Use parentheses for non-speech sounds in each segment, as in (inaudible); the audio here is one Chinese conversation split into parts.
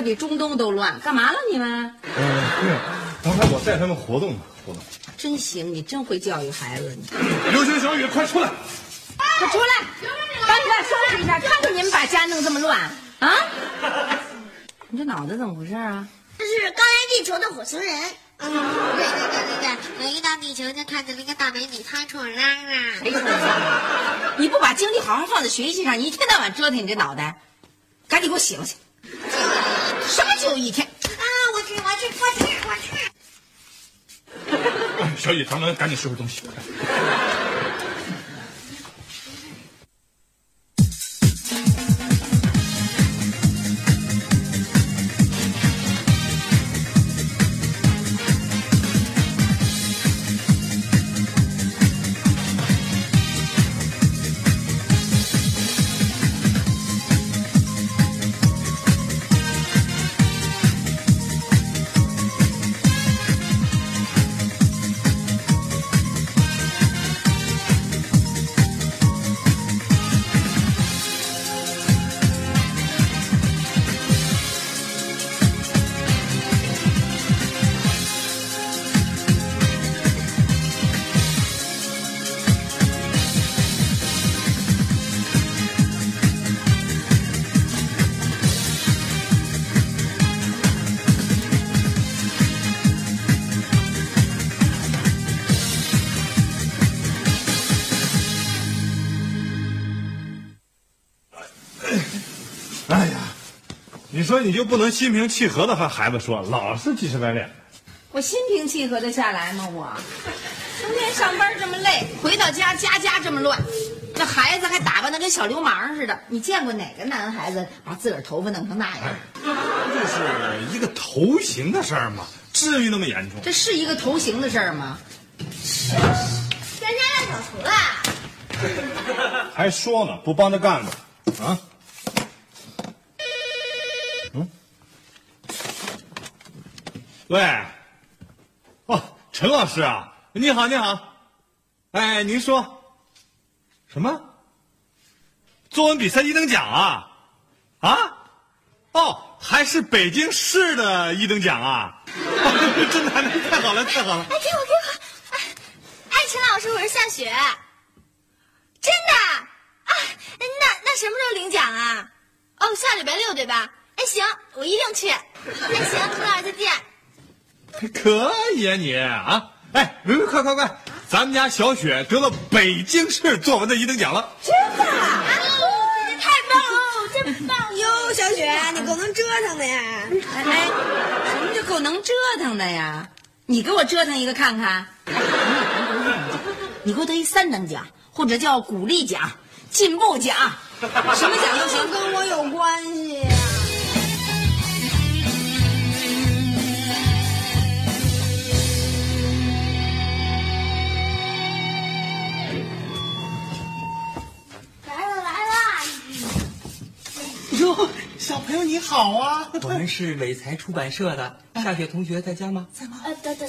比中东都乱。干嘛了你们？嗯，对，刚才我带他们活动呢，活动。真行，你真会教育孩子。你刘星、小雨，快出来！快出来，赶紧来收拾一下，看看你们把家弄这么乱啊！你这脑子怎么回事啊？这是刚来地球的火星人。嗯，对对对对对，我一到地球就看见了一个大美女，她冲我嚷嚷。谁说的？你不把精力好好放在学习上，你一天到晚折腾你这脑袋，赶紧给我醒醒！什么就一天？啊，我去，我去，我去，我去。哎小雨，咱们赶紧收拾东西。说你就不能心平气和的和孩子说，老是急赤白脸的？我心平气和的下来吗？我成天上班这么累，回到家家家这么乱，这孩子还打扮的跟小流氓似的。你见过哪个男孩子把自个儿头发弄成那样？这是一个头型的事儿吗？至于那么严重？这是一个头型的事儿吗？咱家让小厨了。还说呢，不帮着干呢，啊？喂，哦，陈老师啊，你好，你好，哎，您说什么？作文比赛一等奖啊？啊？哦，还是北京市的一等奖啊？真的，太好了，太好了！哎，给我，给我。哎，哎，陈老师，我是夏雪。真的？啊，那那什么时候领奖啊？哦，下礼拜六对吧？哎，行，我一定去。那，行，陈老师再见。(laughs) 可以啊你啊！哎，快快快，咱们家小雪得了北京市作文的一等奖了。真的？啊，太棒了，真棒哟，小雪，你够能折腾的呀！哎，什么叫够能折腾的呀？你给我折腾一个看看。你给我得一三等奖，或者叫鼓励奖、进步奖，什么奖都行。跟我有关系哟，小朋友你好啊！我们是伟才出版社的，夏雪同学在家吗？在吗？呃，等等等。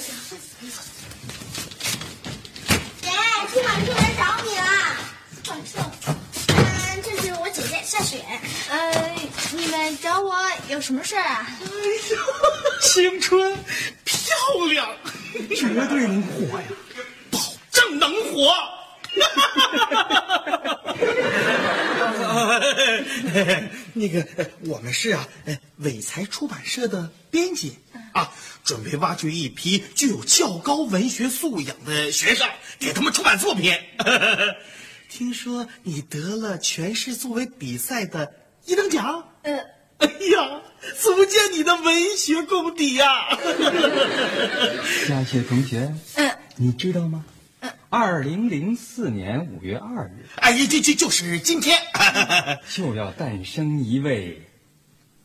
姐，出版社来找你了。出版社。嗯，这是我姐姐夏雪。呃，你们找我有什么事儿啊？青春漂亮，绝对能火呀！保证能火。那个，呃我们是啊，呃，伟才出版社的编辑啊，准备挖掘一批具有较高文学素养的学生，给他们出版作品。(laughs) 听说你得了全市作为比赛的一等奖？呃，哎呀，足见你的文学功底呀、夏雪同学，嗯，你知道吗？二零零四年五月二日，哎，这这就是今天，(laughs) 就要诞生一位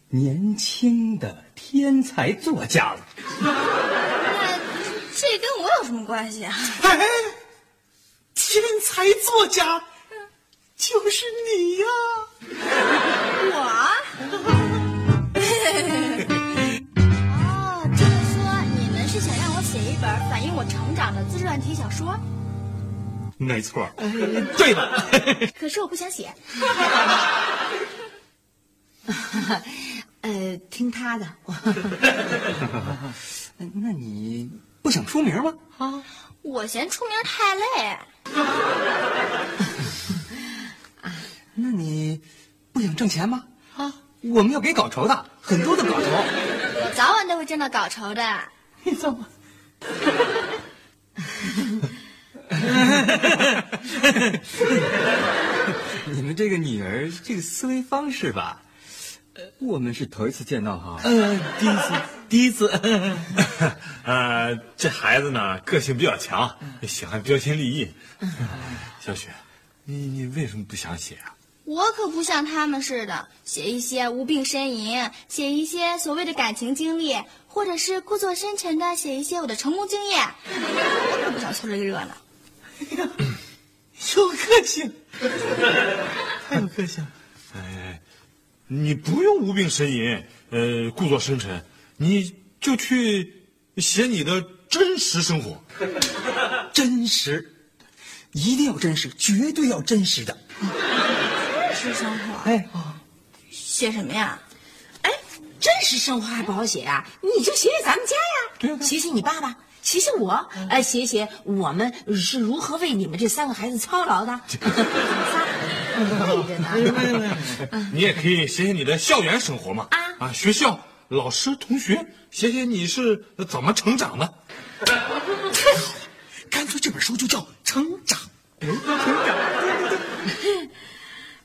年轻的天才作家了。那这跟我有什么关系啊？哎，天才作家就是你呀！我？(laughs) 哦，这么说你们是想让我写一本反映我成长的自传体小说？没错。对的，(laughs) 可是我不想写。(laughs) 呃，听他的。(laughs) 那你不想出名吗？啊，我嫌出名太累。那你不想挣钱吗？啊，我们要给稿酬的，很多的稿酬。我早晚都会挣到稿酬的。你怎么？(laughs) 你们这个女儿这个思维方式吧，我们是头一次见到哈。呃，第一次，(laughs) 第一次。呃，这孩子呢，个性比较强，喜欢标新立异。(laughs) 小雪，你你为什么不想写啊？我可不像他们似的，写一些无病呻吟，写一些所谓的感情经历，或者是故作深沉的写一些我的成功经验。我可不想凑这个热闹。(laughs) 有个性，(laughs) 太有个性了。哎，你不用无病呻吟，呃，故作深沉，你就去写你的真实生活。(laughs) 真实，一定要真实，绝对要真实的。真实生活，哎，写什么呀？哎，真实生活还不好写啊，你就写写咱们家呀，对啊写写你爸爸，写写我，哎，写写我们是如何为你们这三个孩子操劳的。仨累着呢。你也可以写写你的校园生活嘛。啊啊，学校老师同学，写写你是怎么成长的。干脆这本书就叫《成长》。成长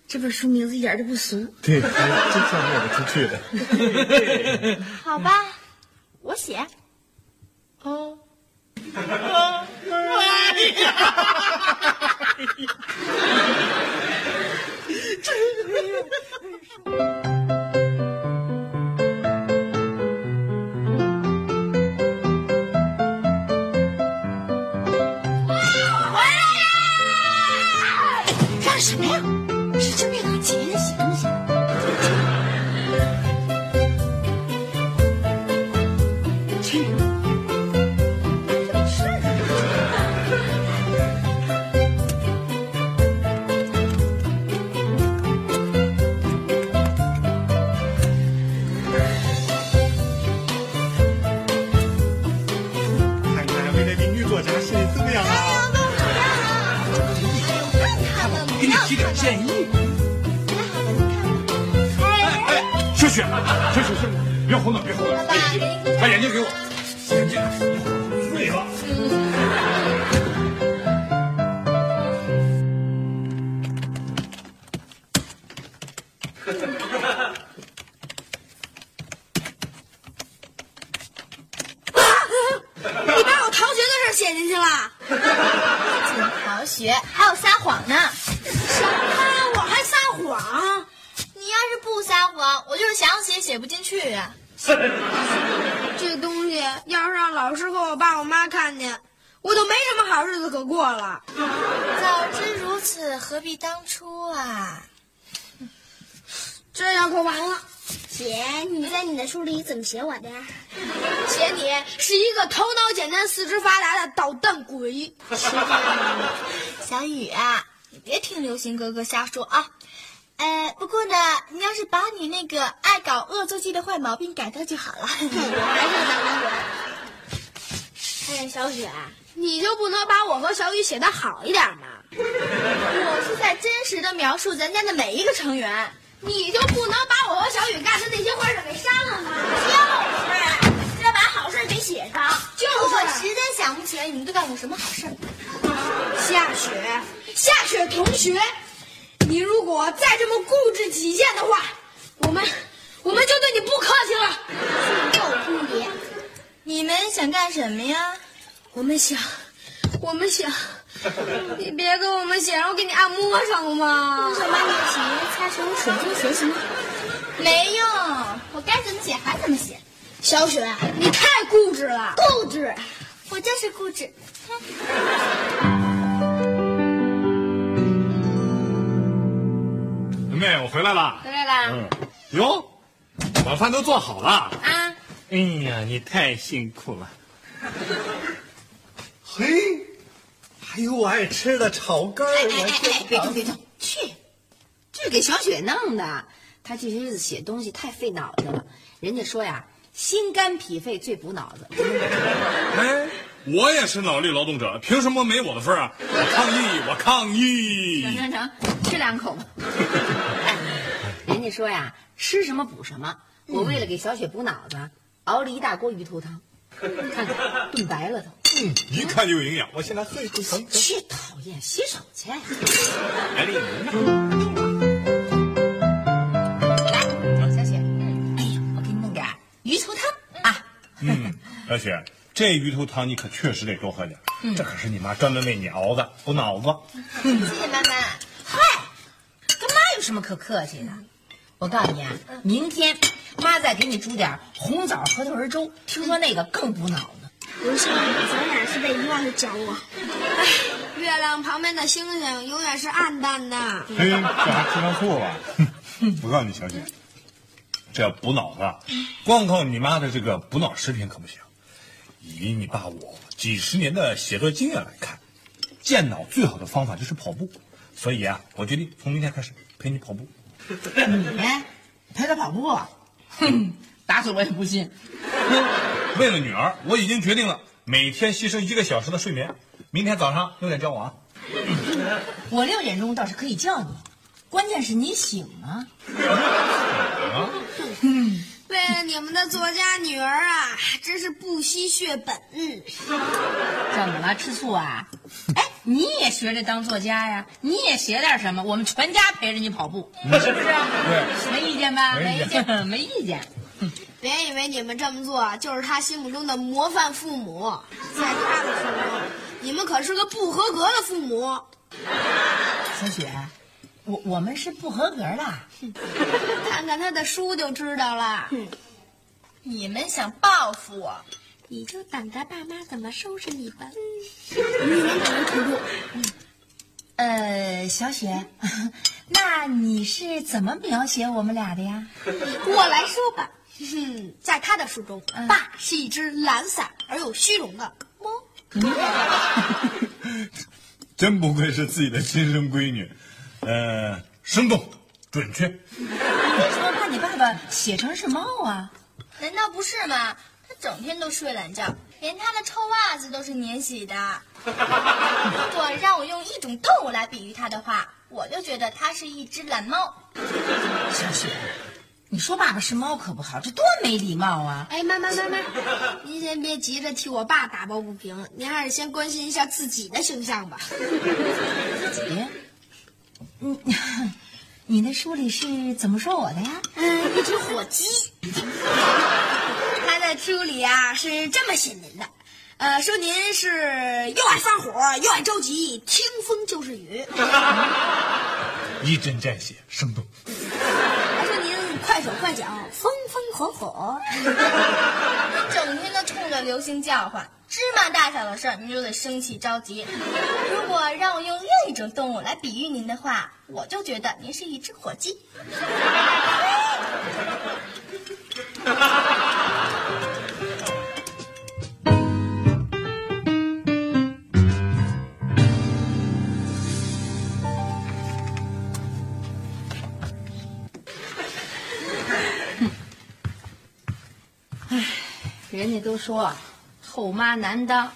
这本书名字一点都不俗。对，真像卖得出去的。好吧，我写。(laughs) 干 (laughs) 哎，小雪，小雪，小雪，别胡闹，别胡闹，把眼睛把眼睛给我。我爸我妈看见，我都没什么好日子可过了。早知如此，何必当初啊？这样可完了。姐，你在你的书里怎么写我的呀？写你是一个头脑简单、四肢发达的捣蛋鬼。(laughs) 小雨啊，你别听流行哥哥瞎说啊。呃，不过呢，你要是把你那个爱搞恶作剧的坏毛病改掉就好了。我 (laughs) (laughs) 还是咱们鬼。哎，小雪，你就不能把我和小雨写的好一点吗？我是在真实的描述咱家的每一个成员。你就不能把我和小雨干的那些坏事给删了吗？就是，要把好事给写上。就是我实在想不起来你们都干过什么好事。夏雪，夏雪同学，你如果再这么固执己见的话，我们我们就对你不客气了。你们想干什么呀？我们想，我们想，你别给我们写，让我给你按摩上了吗？用手把你的血擦成水晶鞋行吗？没用，我该怎么写还怎么写。小雪，你太固执了。固执，我就是固执。(laughs) 妹，我回来了。回来了。嗯，哟，晚饭都做好了。啊，哎呀，你太辛苦了。嘿，还有我爱吃的炒肝儿，哎哎我哎哎，别动别动，去，这是给小雪弄的。她这些日子写东西太费脑子了。人家说呀，心肝脾肺最补脑子。(laughs) 哎，我也是脑力劳动者，凭什么没我的份儿啊？我抗议，我抗议！成成成，吃两口吧。(laughs) 哎，人家说呀，吃什么补什么。我为了给小雪补脑子，熬了一大锅鱼头汤，看看炖白了都。嗯，一看就有营养。我现在喝一口。去，讨厌，洗手去。来了来，小雪，哎呀，我给你弄点鱼头汤啊。嗯，小雪，这鱼头汤你可确实得多喝点，这可是你妈专门为你熬的，补脑子。谢谢妈妈。嗨，跟妈有什么可客气的？我告诉你啊，明天妈再给你煮点红枣核桃仁粥，听说那个更补脑子。刘星，咱俩是被遗忘的角落。哎，月亮旁边的星星永远是暗淡的。嘿，这还吃上醋了。我告诉你，小雪，这要补脑子，光靠你妈的这个补脑食品可不行。以你爸我几十年的写作经验来看，健脑最好的方法就是跑步。所以啊，我决定从明天开始陪你跑步。你陪他跑步？哼，(laughs) 打死我也不信。(laughs) 为了女儿，我已经决定了，每天牺牲一个小时的睡眠。明天早上六点叫我啊。(laughs) 我六点钟倒是可以叫你，关键是你醒吗？啊？为了你们的作家女儿啊，真是不惜血本。怎么了吃醋啊？哎，你也学着当作家呀，你也写点什么，我们全家陪着你跑步，是不是？对，没意见吧？没意见，没意见。(laughs) 别以为你们这么做就是他心目中的模范父母，在他的心中，你们可是个不合格的父母。小雪，我我们是不合格的。(laughs) 看看他的书就知道了。你们想报复我？你就等着爸妈怎么收拾你吧。嗯呃，小雪，(laughs) 那你是怎么描写我们俩的呀？我来说吧，哼，在他的书中，爸是一只懒散而又虚荣的猫。(laughs) 真不愧是自己的亲生闺女，呃，生动准确。(laughs) 你为什么把你爸爸写成是猫啊？难道不是吗？他整天都睡懒觉，连他的臭袜子都是免洗的。如果让我用一种动物来比喻他的话，我就觉得他是一只懒猫。小雪，你说爸爸是猫可不好，这多没礼貌啊！哎，妈妈妈妈，您先别急着替我爸打抱不平，您还是先关心一下自己的形象吧。自己，嗯，你那书里是怎么说我的呀？嗯，一只火鸡。他在书里啊是这么写您的，呃，说您是又爱发火又爱着急，听风就是雨。一针见血，生动。还说您快手快脚，风风火火。整天都冲着流星叫唤，芝麻大小的事儿您就得生气着急。如果让我用另一种动物来比喻您的话，我就觉得您是一只火鸡。人家都说后妈难当，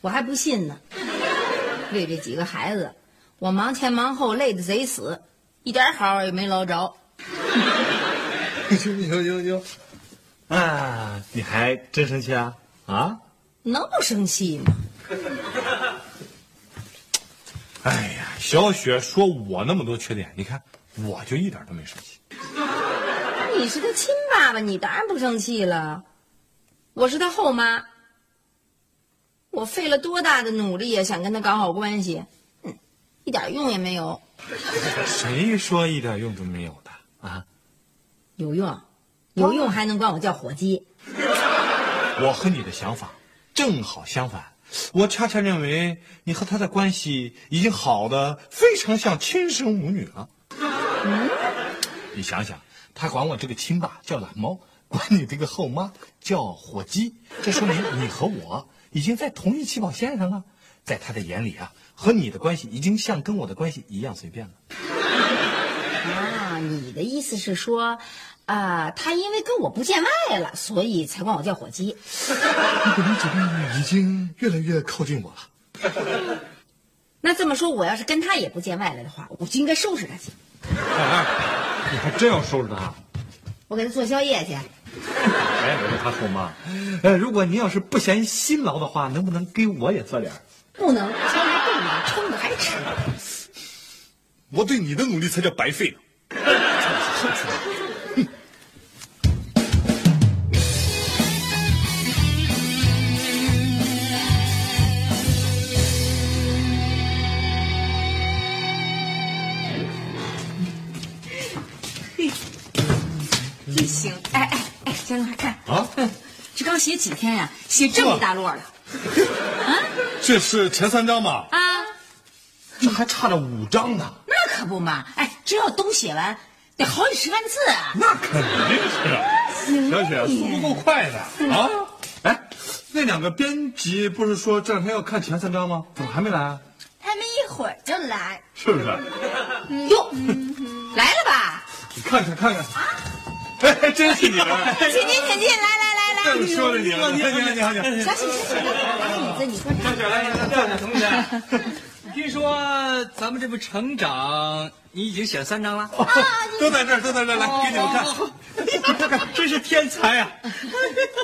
我还不信呢。为这几个孩子，我忙前忙后，累得贼死，一点好也没捞着。(laughs) 行啊，你还真生气啊？啊？能不生气吗？哎呀，小雪说我那么多缺点，你看我就一点都没生气。(laughs) 你是他亲爸爸，你当然不生气了。我是他后妈，我费了多大的努力呀，想跟他搞好关系，嗯，一点用也没有。谁说一点用都没有的啊？有用，有用还能管我叫火鸡？我和你的想法正好相反，我恰恰认为你和他的关系已经好的非常像亲生母女了。你想想，他管我这个亲爸叫懒猫，管 (laughs) 你这个后妈叫火鸡，这说明你和我已经在同一起跑线上了。在他的眼里啊，和你的关系已经像跟我的关系一样随便了。啊，你的意思是说，啊、他因为跟我不见外了，所以才管我叫火鸡。你怎么已经越来越靠近我了？(laughs) 那这么说，我要是跟他也不见外了的话，我就应该收拾他去。哎，你还真要收拾他？我给他做宵夜去。哎，我说他后妈。呃，如果您要是不嫌辛劳的话，能不能给我也做点儿？不能，将来不能、撑的还吃。我对你的努力才叫白费呢。哎，江东海看啊，这刚写几天呀、写这么一大摞了这是前三章吧？啊！这还差着五章呢。那可不嘛！哎，这要都写完，得好几十万字啊！那肯定是，小雪速度够快的啊！哎，那两个编辑不是说这两天要看前三章吗？怎么还没来啊？他们一会儿就来。是不是？哟，来了吧？你看看看看，哎，(laughs) 真是你们！请进，请进，来来来来，正说着你了，你好，你好，你好。小喜，小喜，来椅子，你坐这儿。来，站着，同学。听说咱们这部成长，你已经写了三章了。都在这儿，都在这儿，来给你们看，真是天才啊！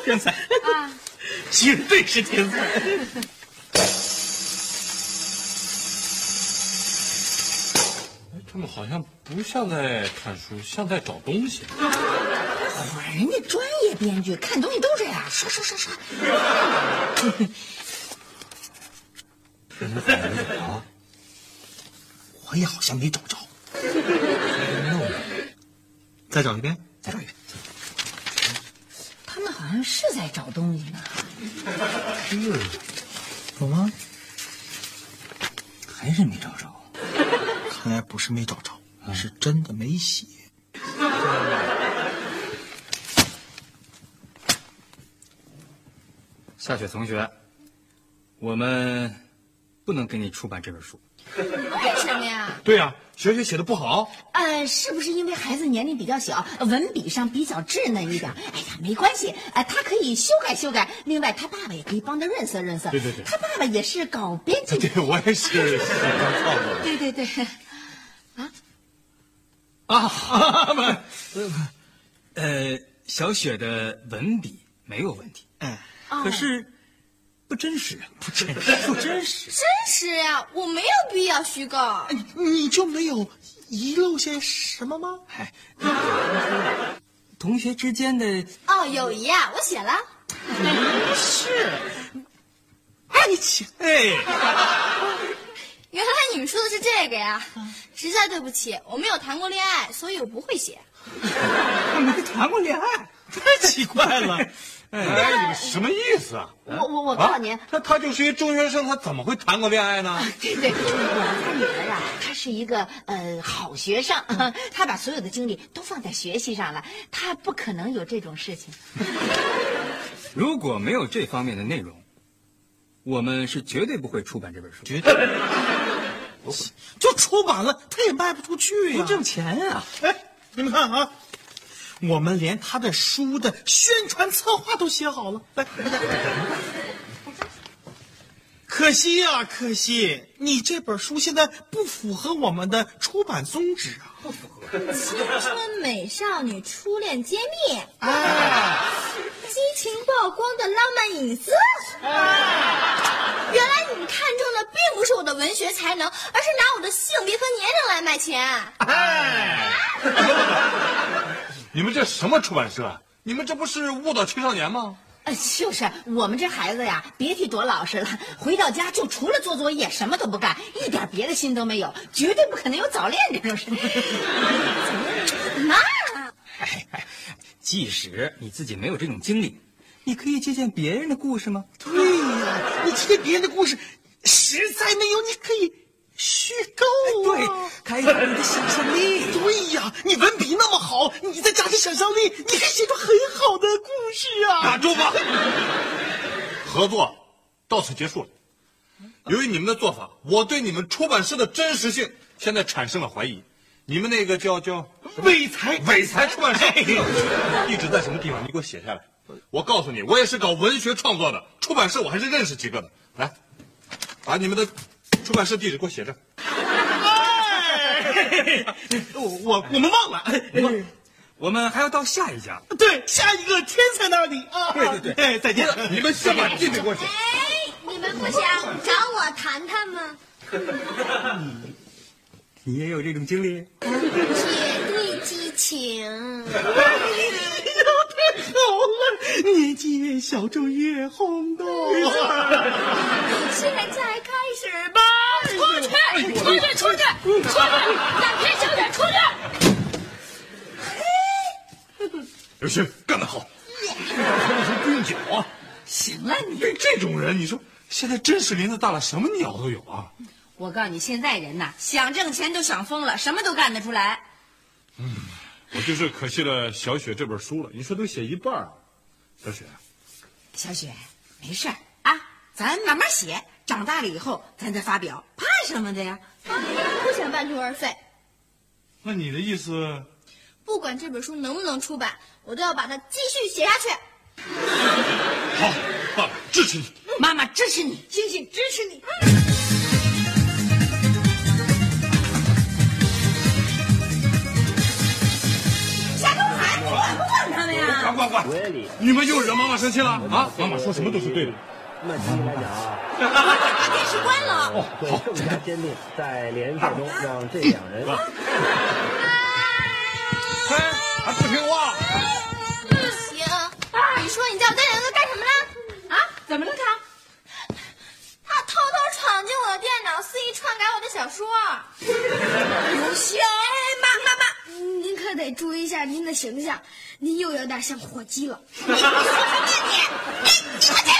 天才啊，绝对是天才。他们好像不像在看书，像在找东西。会儿人家专业编剧看东西都这样，刷刷刷刷。啊，(laughs) 我也好像没找着。再找一遍，再找一遍。他们好像是在找东西呢。是有吗？还是没找着。看来不是没找着，是真的没写。夏雪同学，我们不能给你出版这本书。为什么呀？对呀、雪雪写的不好。呃，是不是因为孩子年龄比较小，文笔上比较稚嫩一点？哎呀，没关系，呃，他可以修改修改。另外，他爸爸也可以帮他润色润色。对对对他爸爸也是搞编 (laughs) 辑的。对，我也是喜欢创作的。对对对，啊，不，(laughs) 呃，小雪的文笔没有问题，哎，可是不真实，不真实，(laughs) 不真实。真实呀，我没有必要虚构。你就没有遗漏些什么吗？哎，同学之间的哦，友谊啊，我写了。(laughs) 是爱情哎，原来你们说的是这个呀！实在对不起，我没有谈过恋爱，所以我不会写。没谈过恋爱，(laughs) 太奇怪了。(laughs) 哎，你们什么意思啊？我我我告诉您，他他就是一中学生，他怎么会谈过恋爱呢？(laughs) 对对，我他女儿啊，她是一个呃好学生，她把所有的精力都放在学习上了，她不可能有这种事情。如果没有这方面的内容，我们是绝对不会出版这本书。绝对就出版了，他也卖不出去呀、不挣钱啊！哎，你们看啊，我们连他的书的宣传策划都写好了。来，大家可惜呀、可惜，你这本书现在不符合我们的出版宗旨啊！不符合青春美少女初恋揭秘，哎，激情曝光的浪漫隐私。原来你们看中的并不是我的文学才能，而是拿我的性别和年龄来卖钱。哎，(laughs) 你们这什么出版社啊？你们这不是误导青少年吗？呃，就是我们这孩子呀，别提多老实了，回到家就除了做作业，什么都不干，一点别的心都没有，绝对不可能有早恋这种事。(laughs) 妈，哎哎，即使你自己没有这种经历，你可以借鉴别人的故事吗？你听别人的故事，实在没有，你可以虚构对啊。，开发你的想象力。(laughs) 对呀，你文笔那么好，你再加上想象力，你可以写出很好的故事啊！打住吧！合作到此结束了。由于你们的做法，我对你们出版社的真实性现在产生了怀疑。你们那个叫叫伟才，伟才出版社地址在什么地方？你给我写下来。我告诉你，我也是搞文学创作的，出版社我还是认识几个的。来，把你们的出版社地址给我写着。哎，我我我们忘了，我们还要到下一家。对，下一个天才那里啊！对对对哎，再见。你们先把地址给我写。哎，你们不想找我谈谈吗？你也有这种经历？铁对激情。哎呦，太好了！小就越轰动。现在开始吧！出去，出去，出去，出去！胆偏小点，出去！刘星干得好，不用脚啊！行了，你对这种人，你说现在真是林子大了，什么鸟都有啊！我告诉你，现在人呐，想挣钱都想疯了，什么都干得出来。嗯我就是可惜了小雪这本书了。你说都写一半了，小雪，小雪，没事儿啊，咱慢慢写，长大了以后咱再发表，怕什么的呀？不想半途而废。那你的意思？不管这本书能不能出版，我都要把它继续写下去。好，爸爸支持你。妈妈支持你，星星支持你。管不管他们呀？管管管！你们又惹妈妈生气了啊？妈妈说什么都是对的。那继续来讲啊，把电视关了。会更加坚定，在联赛中让这两人嘿，还不听话？不行，你说你叫我这两个干什么呢？啊？怎么了他？他偷偷闯进我的电脑，肆意篡改我的小说。刘星，哎，妈妈妈，您可得注意一下您的形象，您又有点像火鸡了。你说什么你？你